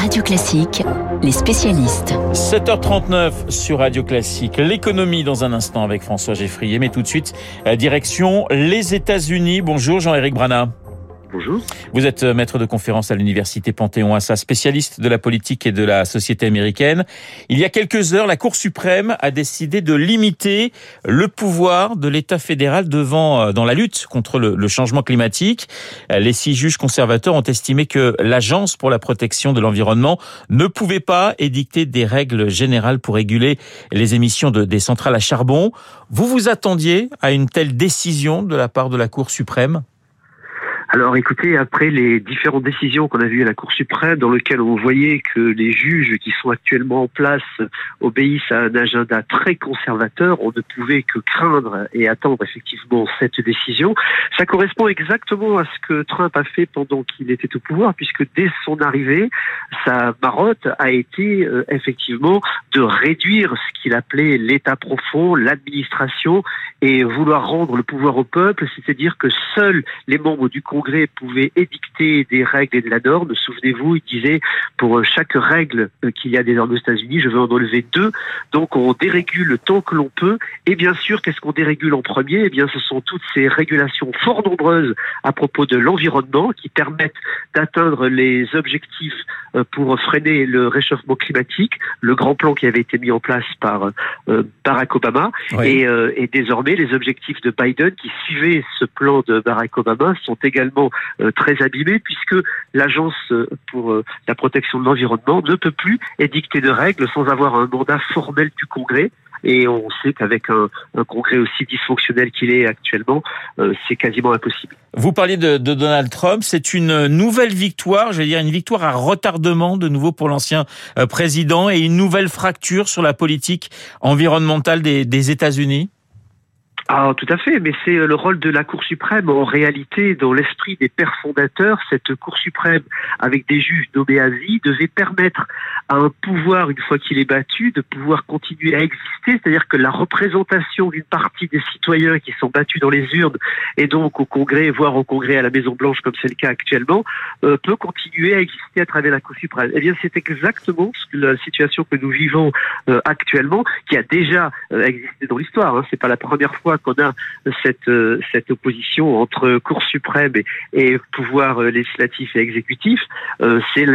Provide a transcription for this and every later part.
Radio Classique, les spécialistes. 7h39 sur Radio Classique. L'économie dans un instant avec François Geffrier. Mais tout de suite, direction les États-Unis. Bonjour Jean-Éric Brana. Bonjour. Vous êtes euh, maître de conférence à l'université Panthéon-Assas, spécialiste de la politique et de la société américaine. Il y a quelques heures, la Cour suprême a décidé de limiter le pouvoir de l'État fédéral devant euh, dans la lutte contre le, changement climatique. Les six juges conservateurs ont estimé que l'Agence pour la protection de l'environnement ne pouvait pas édicter des règles générales pour réguler les émissions de, des centrales à charbon. Vous vous attendiez à une telle décision de la part de la Cour suprême? Alors écoutez, après les différentes décisions qu'on a vues à la Cour suprême, dans lesquelles on voyait que les juges qui sont actuellement en place obéissent à un agenda très conservateur, on ne pouvait que craindre et attendre effectivement cette décision. Ça correspond exactement à ce que Trump a fait pendant qu'il était au pouvoir, puisque dès son arrivée, sa marotte a été euh, effectivement de réduire ce qu'il appelait l'État profond, l'administration, et vouloir rendre le pouvoir au peuple, c'est-à-dire que seuls les membres du Congrès Congrès pouvait édicter des règles et de la norme. Souvenez-vous, il disait pour chaque règle qu'il y a désormais aux États-Unis, je veux en enlever deux. Donc on dérégule tant que l'on peut. Et bien sûr, qu'est-ce qu'on dérégule en premier? Eh bien, ce sont toutes ces régulations fort nombreuses à propos de l'environnement qui permettent d'atteindre les objectifs euh, pour freiner le réchauffement climatique, le grand plan qui avait été mis en place par euh, Barack Obama. Et, euh, et désormais, les objectifs de Biden qui suivaient ce plan de Barack Obama sont également euh, très abîmé puisque l'agence euh, pour euh, la protection de l'environnement ne peut plus édicter de règles sans avoir un mandat formel du Congrès. Et on sait qu'avec un, Congrès aussi dysfonctionnel qu'il est actuellement, c'est quasiment impossible. Vous parliez de, Donald Trump, c'est une nouvelle victoire, je vais dire une victoire à retardement de nouveau pour l'ancien président et une nouvelle fracture sur la politique environnementale des, des États-Unis. Ah, tout à fait, mais c'est euh, le rôle de la Cour suprême. En réalité, dans l'esprit des pères fondateurs, cette Cour suprême, avec des juges nommés à vie, devait permettre à un pouvoir, une fois qu'il est battu, de pouvoir continuer à exister. C'est-à-dire que la représentation d'une partie des citoyens qui sont battus dans les urnes, et donc au Congrès, voire au Congrès à la Maison-Blanche, comme c'est le cas actuellement, euh, peut continuer à exister à travers la Cour suprême. Eh bien, c'est exactement la situation que nous vivons euh, actuellement, qui a déjà existé dans l'histoire. Hein. C'est pas la première fois qu'on a cette, euh, cette opposition entre Cour suprême et, pouvoir euh, législatif et exécutif, euh, c'est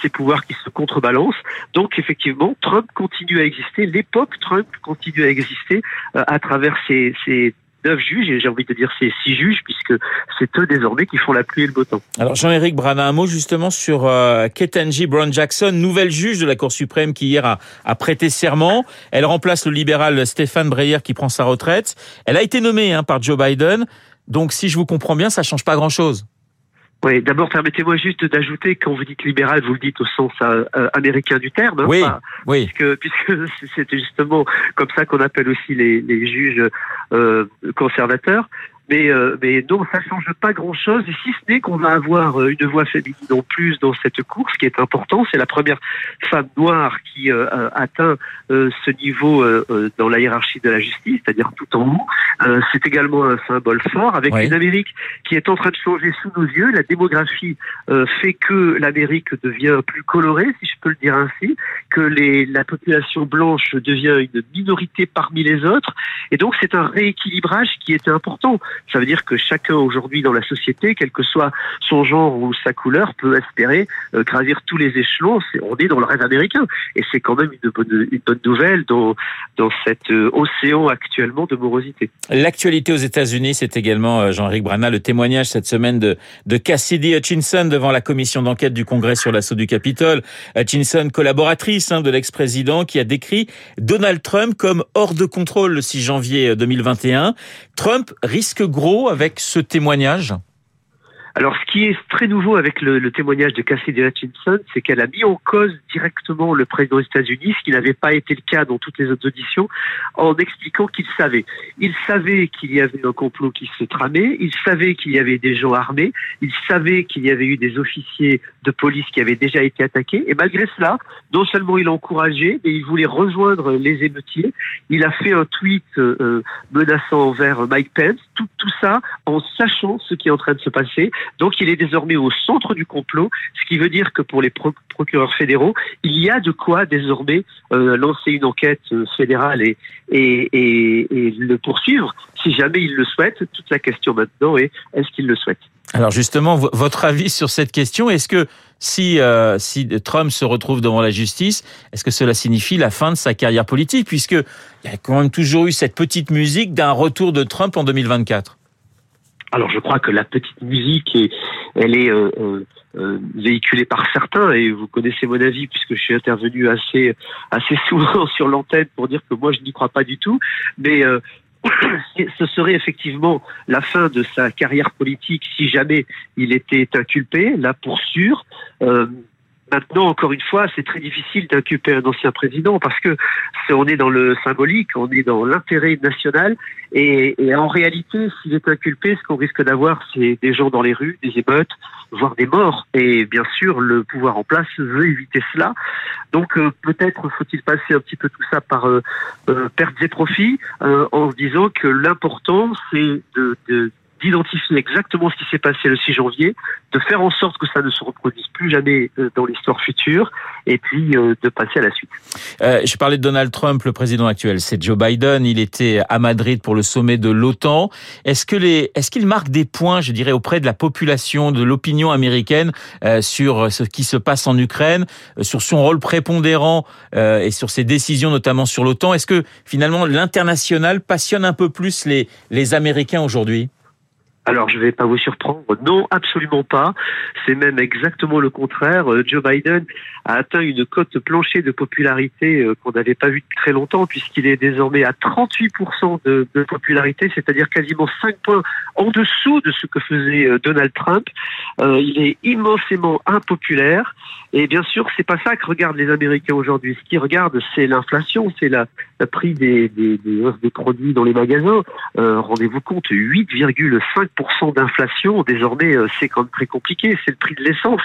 ces pouvoirs qui se contrebalancent. Donc effectivement, Trump continue à exister, l'époque Trump continue à exister à travers ces, ces neuf juges, et j'ai envie de dire c'est six juges, puisque c'est eux désormais qui font la pluie et le beau temps. Alors Jean-Éric Brana, un mot justement sur euh, Ketanji Brown Jackson, nouvelle juge de la Cour suprême qui hier a, a, prêté serment. Elle remplace le libéral Stéphane Breyer qui prend sa retraite. Elle a été nommée hein, par Joe Biden, donc si je vous comprends bien, ça change pas grand-chose. Oui, d'abord permettez-moi juste d'ajouter quand vous dites libéral, vous le dites au sens euh, euh, américain du terme, hein, oui, oui. puisque puisque c'est justement comme ça qu'on appelle aussi les, les juges euh, conservateurs. Mais, euh, mais non, ça change pas grand-chose, si ce n'est qu'on va avoir euh, une voix féminine en plus dans cette course, qui est important. C'est la première femme noire qui euh, atteint ce niveau dans la hiérarchie de la justice, c'est-à-dire tout en haut. c'est également un symbole fort, avec une Amérique qui est en train de changer sous nos yeux. La démographie fait que l'Amérique devient plus colorée, si je peux le dire ainsi, que les, la population blanche devient une minorité parmi les autres. Et donc c'est un rééquilibrage qui est important. Ça veut dire que chacun aujourd'hui dans la société, quel que soit son genre ou sa couleur, peut espérer euh, gravir tous les échelons. on est dans le rêve américain. Et c'est quand même une bonne, une bonne nouvelle dans, dans cet euh, océan actuellement de morosité. L'actualité aux États-Unis, c'est également, euh, Jean-Éric Brana, le témoignage cette semaine de, de Cassidy Hutchinson devant la commission d'enquête du Congrès sur l'assaut du Capitole. Hutchinson, collaboratrice hein, de l'ex-président, qui a décrit Donald Trump comme hors de contrôle le 6 janvier 2021. Trump risque gros avec ce témoignage alors, ce qui est très nouveau avec le, le témoignage de Cassidy Hutchinson, c'est qu'elle a mis en cause directement le président des États-Unis, ce qui n'avait pas été le cas dans toutes les autres auditions, en expliquant qu'il savait. Il savait qu'il y avait un complot qui se tramait, il savait qu'il y avait des gens armés, il savait qu'il y avait eu des officiers de police qui avaient déjà été attaqués, et malgré cela, non seulement il a encouragé, mais il voulait rejoindre les émeutiers. Il a fait un tweet euh, menaçant envers Mike Pence, tout, tout ça en sachant ce qui est en train de se passer Donc il est désormais au centre du complot, ce qui veut dire que pour les procureurs fédéraux, il y a de quoi désormais euh, lancer une enquête euh, fédérale et, le poursuivre si jamais ils le souhaitent. Toute la question maintenant est est-ce qu'ils le souhaitent Alors justement, votre avis sur cette question, est-ce que si, euh, si Trump se retrouve devant la justice, est-ce que cela signifie la fin de sa carrière politique? Puisque il y a quand même toujours eu cette petite musique d'un retour de Trump en 2024. Alors je crois que la petite musique, elle est euh, euh, euh, véhiculée par certains, et vous connaissez mon avis puisque je suis intervenu assez assez souvent sur l'antenne pour dire que moi je n'y crois pas du tout, mais ce serait effectivement la fin de sa carrière politique si jamais il était inculpé, là pour sûr. Maintenant, encore une fois, c'est très difficile d'inculper un ancien président parce que on est dans le symbolique, on est dans l'intérêt national et, en réalité, s'il est inculpé, ce qu'on risque d'avoir, c'est des gens dans les rues, des émeutes, voire des morts. Et bien sûr, le pouvoir en place veut éviter cela. Donc euh, peut-être faut-il passer un petit peu tout ça par euh, euh, pertes et profits en se disant que l'important, c'est de, de d'identifier exactement ce qui s'est passé le 6 janvier, de faire en sorte que ça ne se reproduise plus jamais euh, dans l'histoire future, et puis euh, de passer à la suite. Euh, je parlais de Donald Trump, le président actuel, c'est Joe Biden. Il était à Madrid pour le sommet de l'OTAN. Est-ce que les, est-ce qu'il marque des points, je dirais, auprès de la population, de l'opinion américaine sur ce qui se passe en Ukraine, sur son rôle prépondérant et sur ses décisions, notamment sur l'OTAN? Est-ce que finalement l'international passionne un peu plus les les Américains aujourd'hui? Alors, je ne vais pas vous surprendre. Non, absolument pas. C'est même exactement le contraire. Euh, Joe Biden a atteint une cote plancher de popularité euh, qu'on n'avait pas vue depuis très longtemps, puisqu'il est désormais à 38% de, popularité, c'est-à-dire quasiment 5 points en dessous de ce que faisait euh, Donald Trump. il est immensément impopulaire. Et bien sûr, c'est pas ça que regardent les Américains aujourd'hui. Ce qu'ils regardent, c'est l'inflation, c'est la, prix des, des, produits dans les magasins. Rendez-vous compte, 8,5 d'inflation, désormais, euh, c'est quand même très compliqué. C'est le prix de l'essence.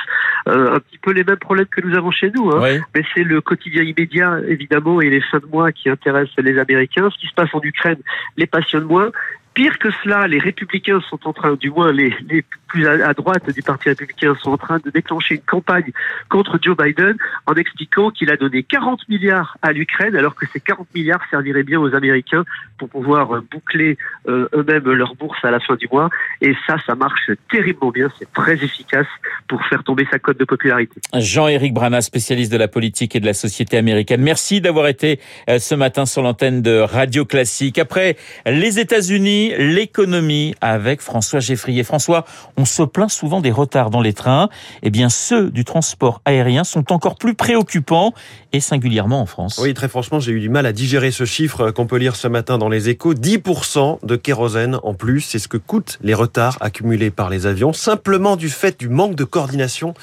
Euh, un petit peu les mêmes problèmes que nous avons chez nous. Hein. Mais c'est le quotidien immédiat, évidemment, et les fins de mois qui intéressent les Américains. Ce qui se passe en Ukraine les passionne moins. Pire que cela, les républicains sont en train, du moins les, les plus à, droite du Parti républicain, sont en train de déclencher une campagne contre Joe Biden en expliquant qu'il a donné 40 milliards à l'Ukraine, alors que ces 40 milliards serviraient bien aux Américains pour pouvoir euh, boucler euh, eux-mêmes leur bourse à la fin du mois. Et ça, ça marche terriblement bien, c'est très efficace pour faire tomber sa cote de popularité. Jean-Éric Brana, spécialiste de la politique et de la société américaine. Merci d'avoir été euh, ce matin sur l'antenne de Radio Classique. Après les États-Unis, l'économie avec François Geffrier. François, on se plaint souvent des retards dans les trains. Eh bien, ceux du transport aérien sont encore plus préoccupants et singulièrement en France. Oui, très franchement, j'ai eu du mal à digérer ce chiffre qu'on peut lire ce matin dans les échos. 10% de kérosène en plus, c'est ce que coûtent les retards accumulés par les avions, simplement du fait du manque de coordination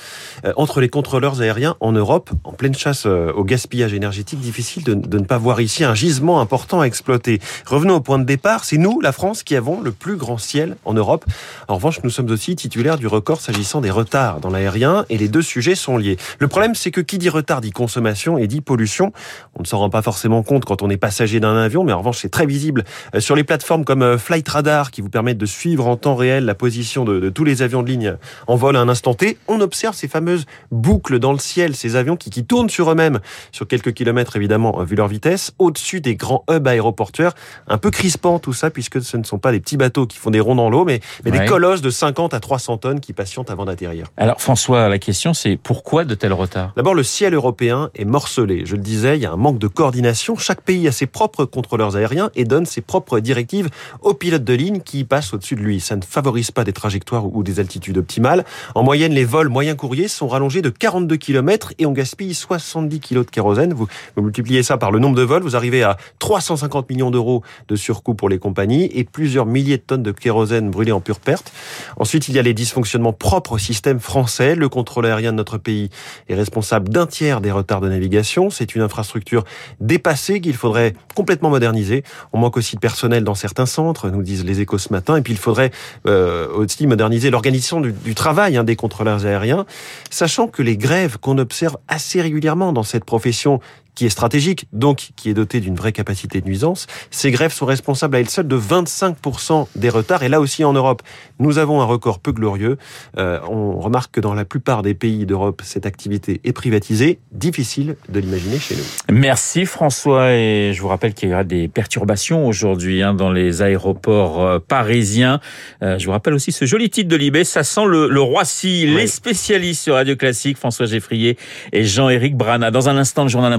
euh, entre les contrôleurs aériens en Europe, en pleine chasse euh, au gaspillage énergétique. Difficile de, de ne pas voir ici un gisement important à exploiter. Revenons au point de départ, c'est nous, la France, qui avons le plus grand ciel en Europe. En revanche, nous sommes aussi titulaires du record s'agissant des retards dans l'aérien et les deux sujets sont liés. Le problème, c'est que qui dit retard dit consommation et dit pollution. On ne s'en rend pas forcément compte quand on est passager d'un avion, mais en revanche, c'est très visible euh, sur les plateformes comme euh, Flight Radar qui vous permettent de suivre en temps réel la position de, de tous les avions de ligne en vol à un instant T. On observe ces fameuses boucles dans le ciel, ces avions qui, qui tournent sur eux-mêmes sur quelques kilomètres évidemment vu leur vitesse, au-dessus des grands hubs aéroportuaires. Un peu crispant tout ça puisque ce ne sont pas des petits bateaux qui font des ronds dans l'eau, mais, mais des colosses de 50 à 300 tonnes qui patientent avant d'atterrir. Alors François, la question c'est pourquoi de tels retards? D'abord, le ciel européen est morcelé. Je le disais, il y a un manque de coordination. Chaque pays a ses propres contrôleurs aériens et donne ses propres directives aux pilotes de ligne qui passent au-dessus de lui. Ça ne favorise pas des trajectoires ou des altitudes optimales. En moyenne, les vols moyens courriers sont rallongés de 42 km et on gaspille 70 kg de kérosène. Vous, vous multipliez ça par le nombre de vols, vous arrivez à 350 millions d'euros de surcoût pour les compagnies et plusieurs milliers de tonnes de kérosène brûlées en pure perte. Ensuite, il y a les dysfonctionnements propres au système français. Le contrôle aérien de notre pays est responsable d'un tiers des retards de navigation. C'est une infrastructure dépassée qu'il faudrait complètement moderniser. On manque aussi de personnel dans certains centres, nous disent les échos ce matin. Et puis, il faudrait euh, aussi moderniser l'organisation du, travail hein, des contrôleurs aériens, sachant que les grèves qu'on observe assez régulièrement dans cette profession qui est stratégique, donc qui est doté d'une vraie capacité de nuisance. Ces grèves sont responsables à elles seules de 25% des retards. Et là aussi en Europe, nous avons un record peu glorieux. Euh, on remarque que dans la plupart des pays d'Europe, cette activité est privatisée. Difficile de l'imaginer chez nous. Merci François. Et je vous rappelle qu'il y aura des perturbations aujourd'hui hein, dans les aéroports euh, parisiens. Euh, je vous rappelle aussi ce joli titre de Libé. Ça sent le, le Roissy. Les spécialistes sur Radio Classique, François Geffrier et Jean-Éric Brana. Dans un instant, le journal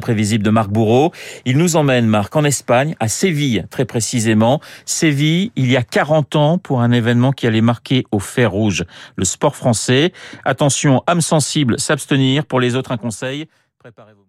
Il nous emmène, Marc, en Espagne, à Séville, très précisément. Séville, il y a 40 ans, pour un événement qui allait marquer au fer rouge le sport français. Attention, âme sensible, s'abstenir. Pour les autres, un conseil. Préparez-vous.